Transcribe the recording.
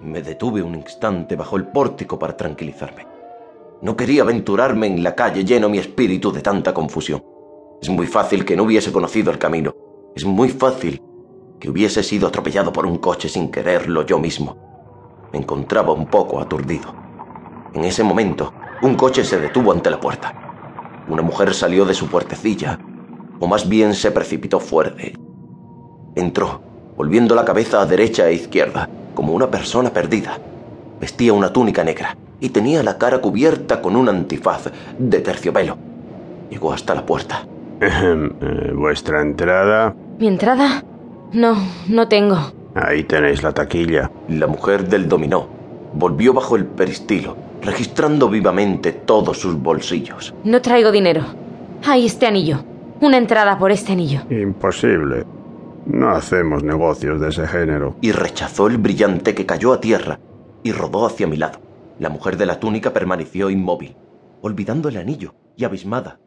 Me detuve un instante bajo el pórtico para tranquilizarme. No quería aventurarme en la calle lleno mi espíritu de tanta confusión. Es muy fácil que no hubiese conocido el camino. Es muy fácil que hubiese sido atropellado por un coche sin quererlo yo mismo. Me encontraba un poco aturdido. En ese momento, un coche se detuvo ante la puerta. Una mujer salió de su puertecilla, o más bien se precipitó ella. Entró, volviendo la cabeza a derecha e izquierda, como una persona perdida. Vestía una túnica negra y tenía la cara cubierta con un antifaz de terciopelo. Llegó hasta la puerta. Eh, ¿Vuestra entrada? ¿Mi entrada? No, no tengo. Ahí tenéis la taquilla. La mujer del dominó volvió bajo el peristilo, registrando vivamente todos sus bolsillos. No traigo dinero. Hay este anillo. Una entrada por este anillo. Imposible. No hacemos negocios de ese género. Y rechazó el brillante que cayó a tierra y rodó hacia mi lado. La mujer de la túnica permaneció inmóvil, olvidando el anillo y abismada